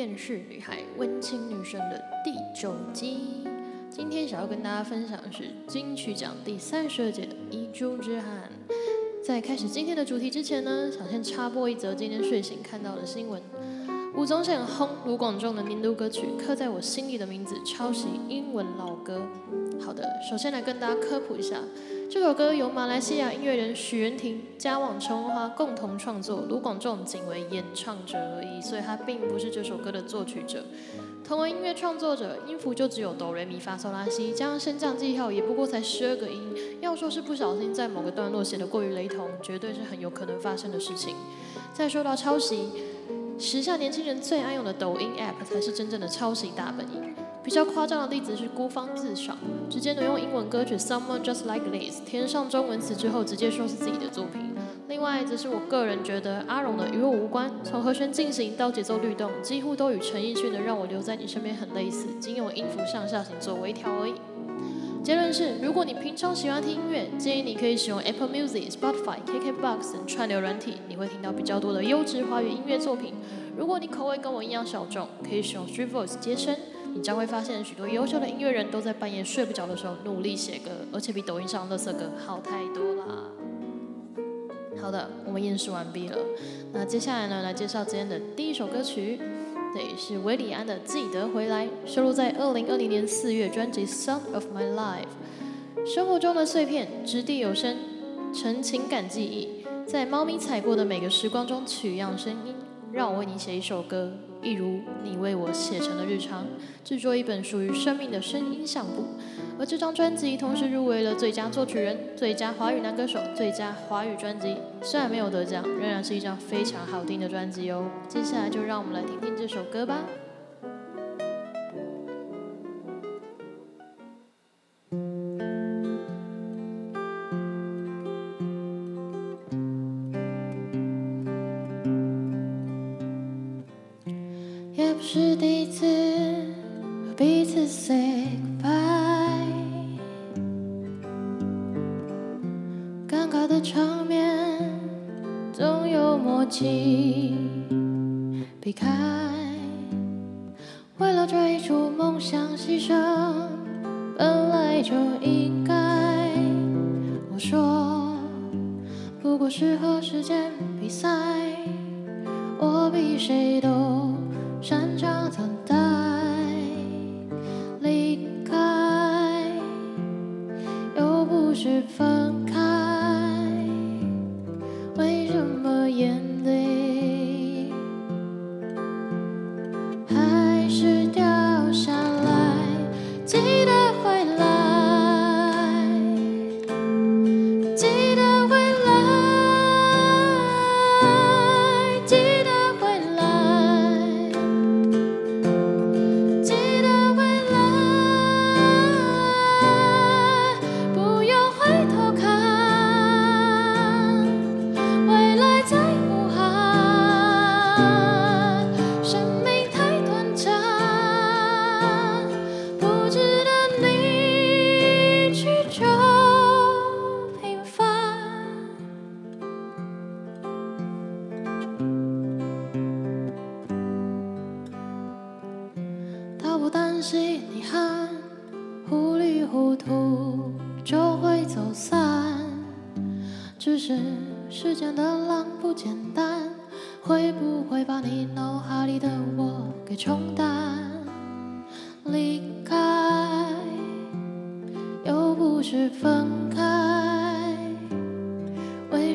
厌世女孩、温情女神的第九集。今天想要跟大家分享的是金曲奖第三十二届的遗珠之憾。在开始今天的主题之前呢，想先插播一则今天睡醒看到的新闻：吴宗宪轰卢广仲的年度歌曲《刻在我心里的名字》抄袭英文老歌。好的，首先来跟大家科普一下。这首歌由马来西亚音乐人许元廷、加网陈文华共同创作，卢广仲仅为演唱者而已，所以他并不是这首歌的作曲者。同为音乐创作者，音符就只有哆、来、咪、发、嗦、拉、西，加上升降记号也不过才十二个音。要说是不小心在某个段落写得过于雷同，绝对是很有可能发生的事情。再说到抄袭，时下年轻人最爱用的抖音 App 才是真正的抄袭大本营。比较夸张的例子是孤芳自赏，直接挪用英文歌曲《Someone Just Like This》，填上中文词之后，直接说是自己的作品。另外，则是我个人觉得阿荣的《与我无关》，从和弦进行到节奏律动，几乎都与陈奕迅的《让我留在你身边》很类似，仅有音符上下行做微调而已。结论是，如果你平常喜欢听音乐，建议你可以使用 Apple Music、Spotify、KKBox 等串流软体，你会听到比较多的优质华语音乐作品。如果你口味跟我一样小众，可以使用 Street Voice 接声。你将会发现，许多优秀的音乐人都在半夜睡不着的时候努力写歌，而且比抖音上的垃圾歌好太多啦。好的，我们演示完毕了。那接下来呢，来介绍今天的第一首歌曲，对，是韦礼安的《记得回来》，收录在二零二零年四月专辑《Sound of My Life》。生活中的碎片，掷地有声，成情感记忆，在猫咪踩过的每个时光中取样声音，让我为你写一首歌。一如你为我写成的日常，制作一本属于生命的声音相簿。而这张专辑同时入围了最佳作曲人、最佳华语男歌手、最佳华语专辑。虽然没有得奖，仍然是一张非常好听的专辑哦。接下来就让我们来听听这首歌吧。谁都。擅长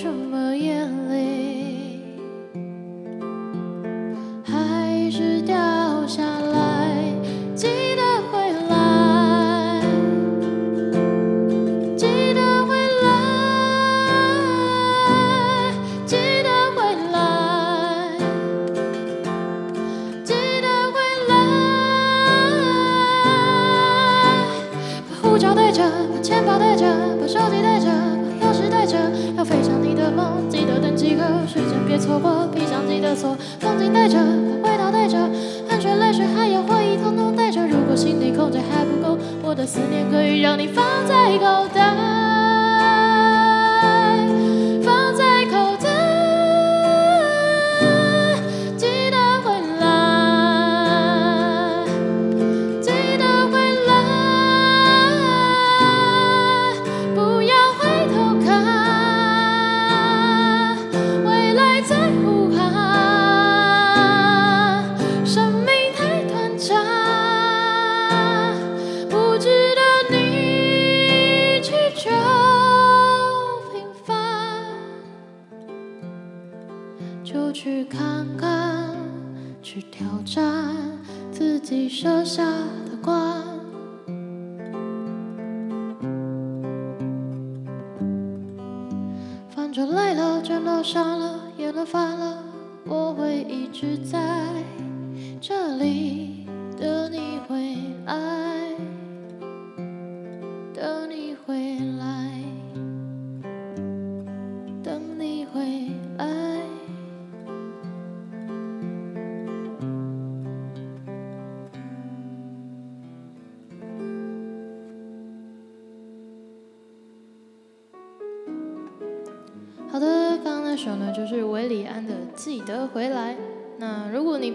什么眼泪反正累了、倦了、伤了、厌了、烦了，我会一直在这里等你回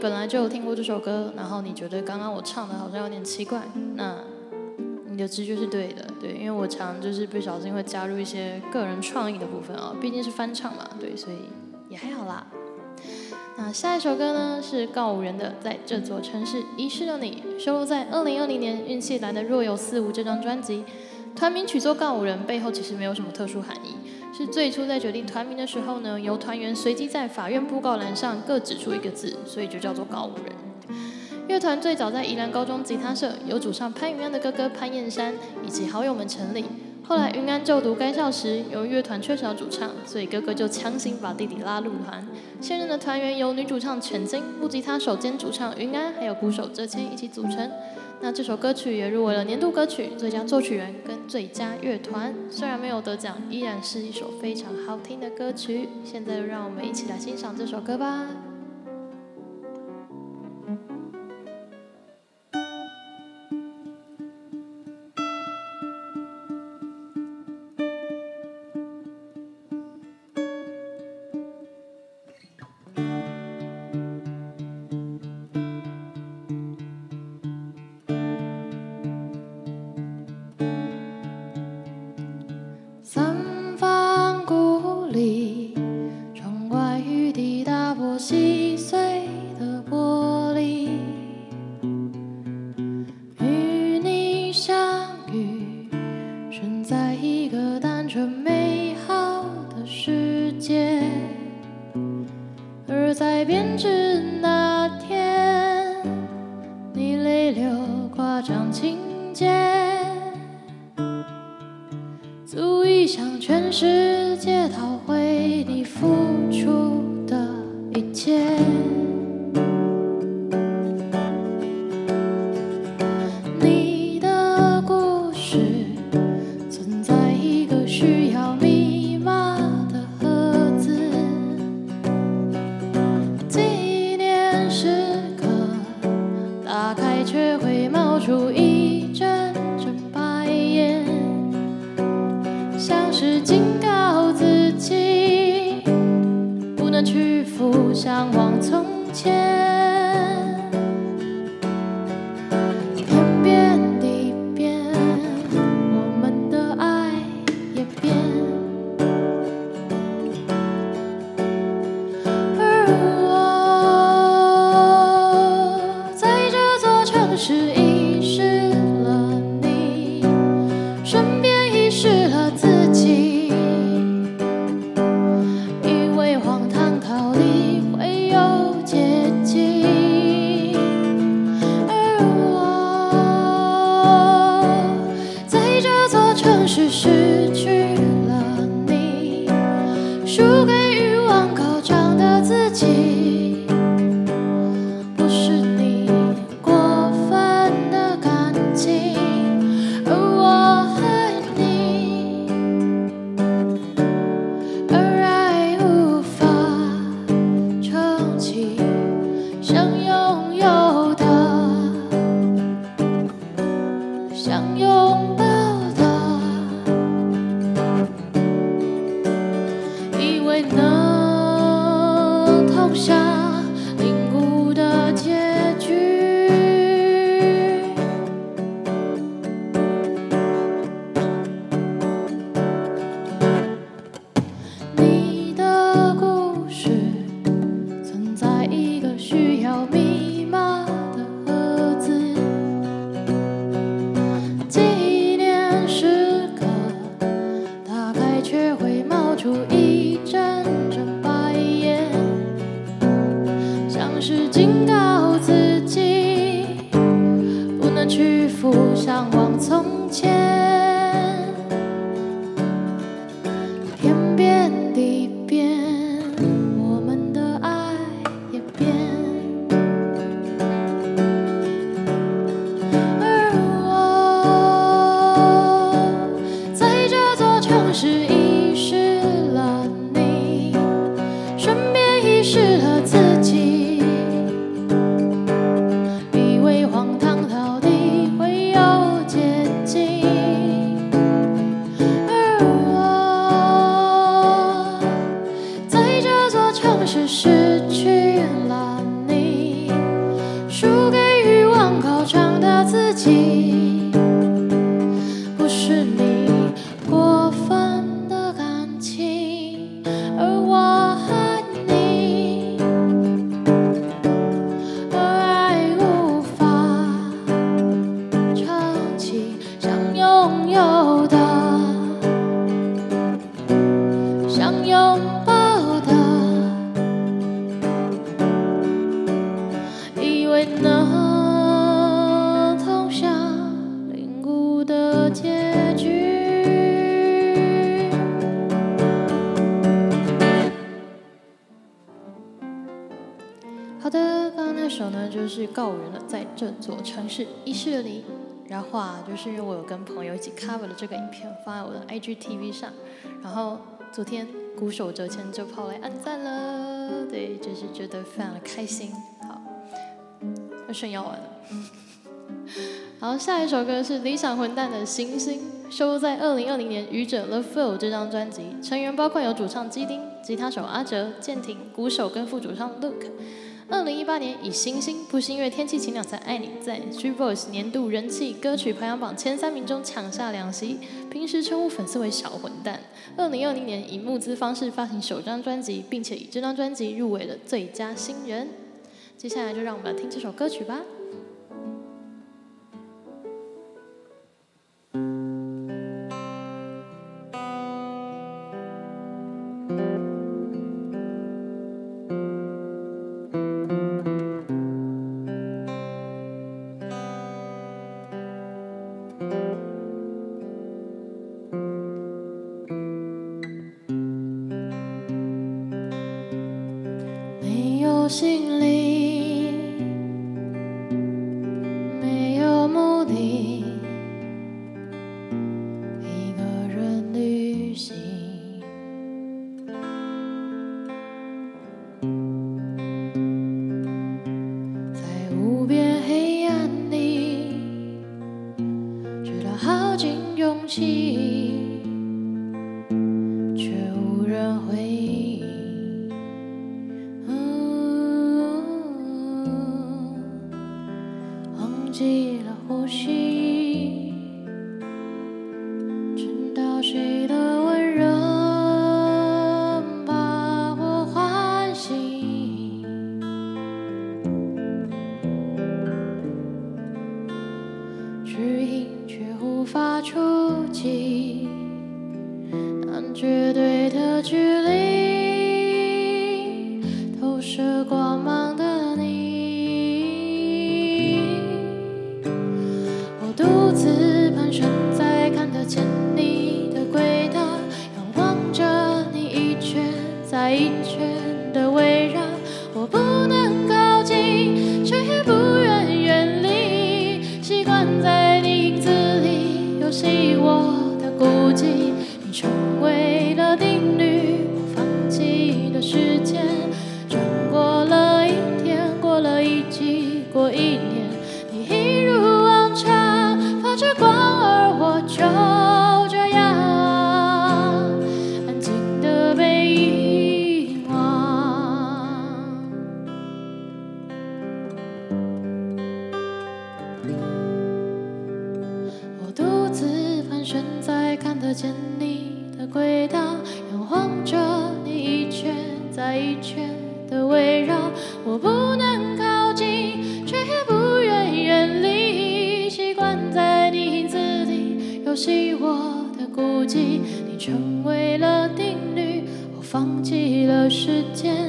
本来就有听过这首歌，然后你觉得刚刚我唱的好像有点奇怪，那你的直觉是对的，对，因为我常就是不小心会加入一些个人创意的部分啊，毕竟是翻唱嘛，对，所以也还好啦。那下一首歌呢是告五人的《在这座城市遗失了你》，收录在二零二零年运气来的若有似无这张专辑。团名取作告五人背后其实没有什么特殊含义，是最初在决定团名的时候呢，由团员随机在法院布告栏上各指出一个字，所以就叫做告五人。乐团最早在宜兰高中吉他社，由主唱潘云安的哥哥潘燕山以及好友们成立。后来云安就读该校时，由于乐团缺少主唱，所以哥哥就强行把弟弟拉入团。现任的团员由女主唱全金、木吉他手兼主唱云安，还有鼓手哲谦一起组成。那这首歌曲也入围了年度歌曲、最佳作曲人跟最佳乐团。虽然没有得奖，依然是一首非常好听的歌曲。现在就让我们一起来欣赏这首歌吧。却会冒出一阵阵白烟。像是警告自己，不能屈服，向往从前。市遗失了你。然后啊，就是因为我有跟朋友一起 cover 了这个影片，放在我的 IGTV 上。然后昨天鼓手哲谦就跑来按赞了，对，就是觉得非常的开心。好，我炫耀完了。好，下一首歌是理想混蛋的《星星》，收录在二零二零年《愚者 The Flow》这张专辑。成员包括有主唱基丁、吉他手阿哲、建廷、鼓手跟副主唱 Luke。二零一八年以《星星》不是因为天气晴朗才爱你，在 G Voice 年度人气歌曲排行榜前三名中抢下两席，平时称呼粉丝为小混蛋。二零二零年以募资方式发行首张专辑，并且以这张专辑入围了最佳新人。接下来就让我们来听这首歌曲吧。旋在看得见你的轨道，仰望着你一圈再一圈的围绕。我不能靠近，却也不愿远离，习惯在你影子里游戏我的孤寂。你成为了定律，我放弃了时间，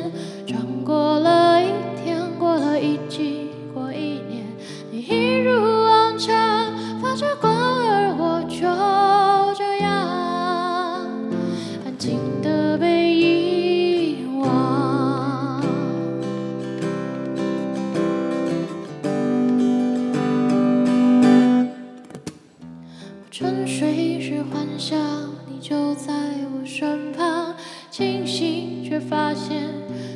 沉睡时幻想你就在我身旁，清醒却发现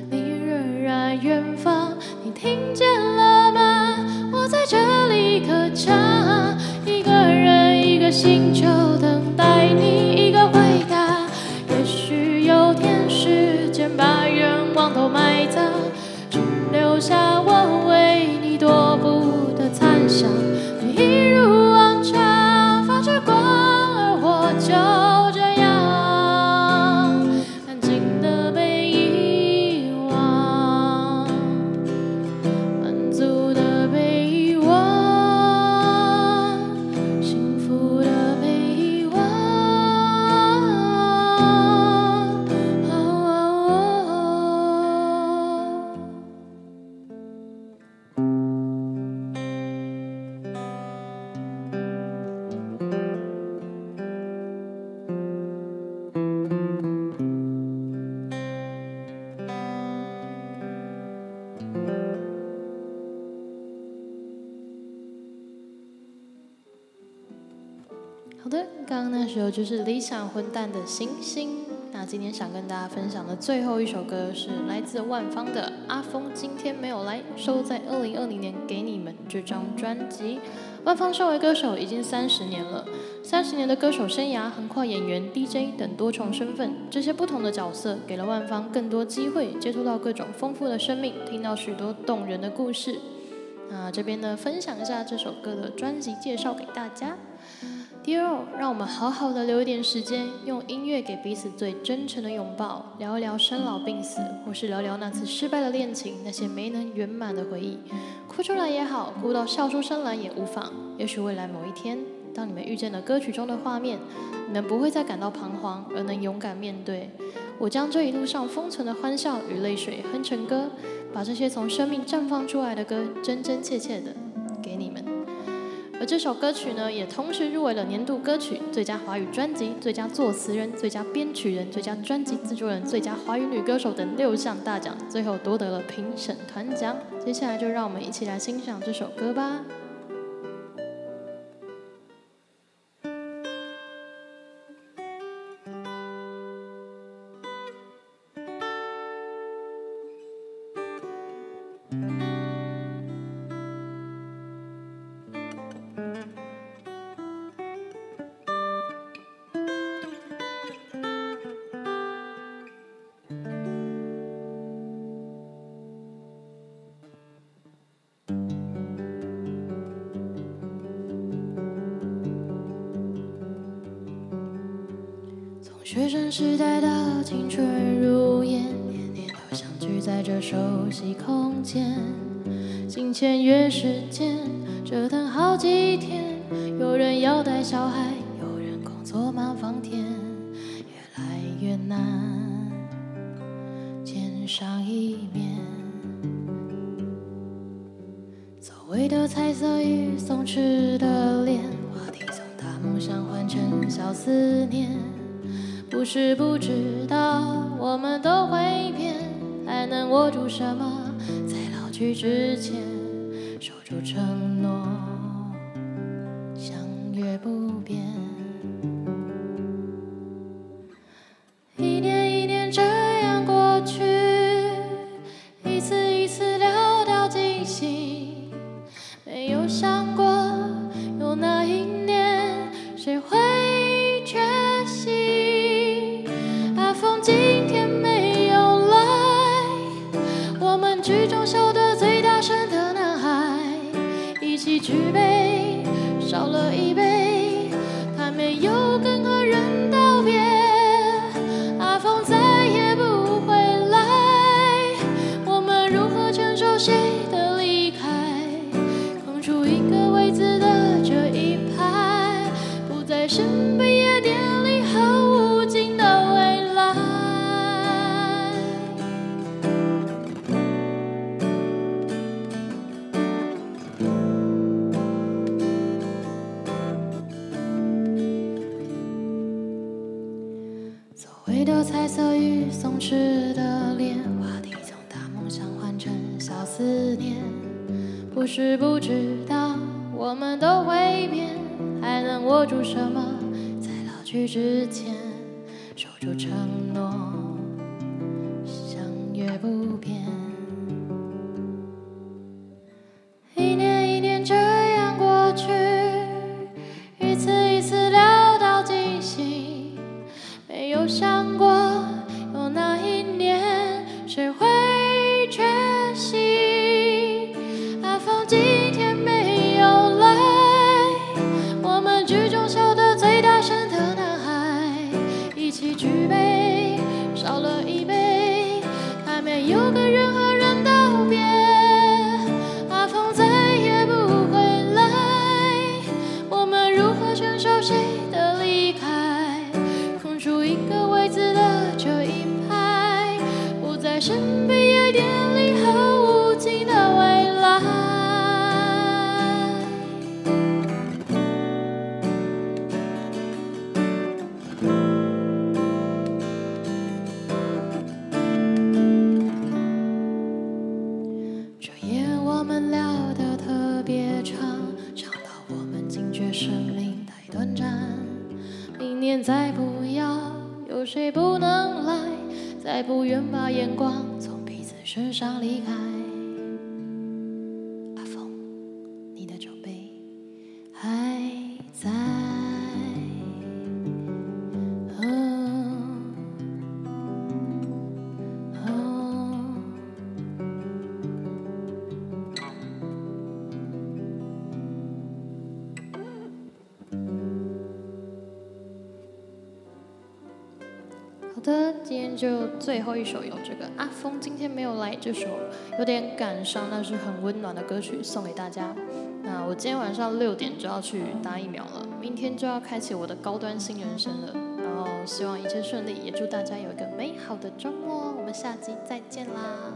你仍然远方。你听见了吗？我在这里歌唱，一个人一个星球的首就是理想混蛋的星星。那今天想跟大家分享的最后一首歌是来自万芳的《阿峰今天没有来》，收在二零二零年给你们这张专辑。万芳身为歌手已经三十年了，三十年的歌手生涯横跨演员、DJ 等多重身份，这些不同的角色给了万芳更多机会接触到各种丰富的生命，听到许多动人的故事。那这边呢，分享一下这首歌的专辑介绍给大家。第二，让我们好好的留一点时间，用音乐给彼此最真诚的拥抱，聊一聊生老病死，或是聊聊那次失败的恋情，那些没能圆满的回忆。哭出来也好，哭到笑出声来也无妨。也许未来某一天，当你们遇见了歌曲中的画面，你们不会再感到彷徨，而能勇敢面对。我将这一路上封存的欢笑与泪水哼成歌，把这些从生命绽放出来的歌，真真切切的给你们。而这首歌曲呢，也同时入围了年度歌曲、最佳华语专辑、最佳作词人、最佳编曲人、最佳专辑制作人、最佳华语女歌手等六项大奖，最后夺得了评审团奖。接下来就让我们一起来欣赏这首歌吧。学生时代的青春如烟，年年都相聚在这熟悉空间。金钱约时间，折腾好几天。有人要带小孩，有人工作忙翻天，越来越难见上一面。所谓的彩色与松弛的是不知道，我们都会变，还能握住什么？在老去之前，守住承诺，相约不变。个位置的这一排，不再神秘夜店今天就最后一首有这个阿峰今天没有来，这首有点感伤，但是很温暖的歌曲送给大家。那我今天晚上六点就要去打疫苗了，明天就要开启我的高端新人生了。然后希望一切顺利，也祝大家有一个美好的周末。我们下集再见啦！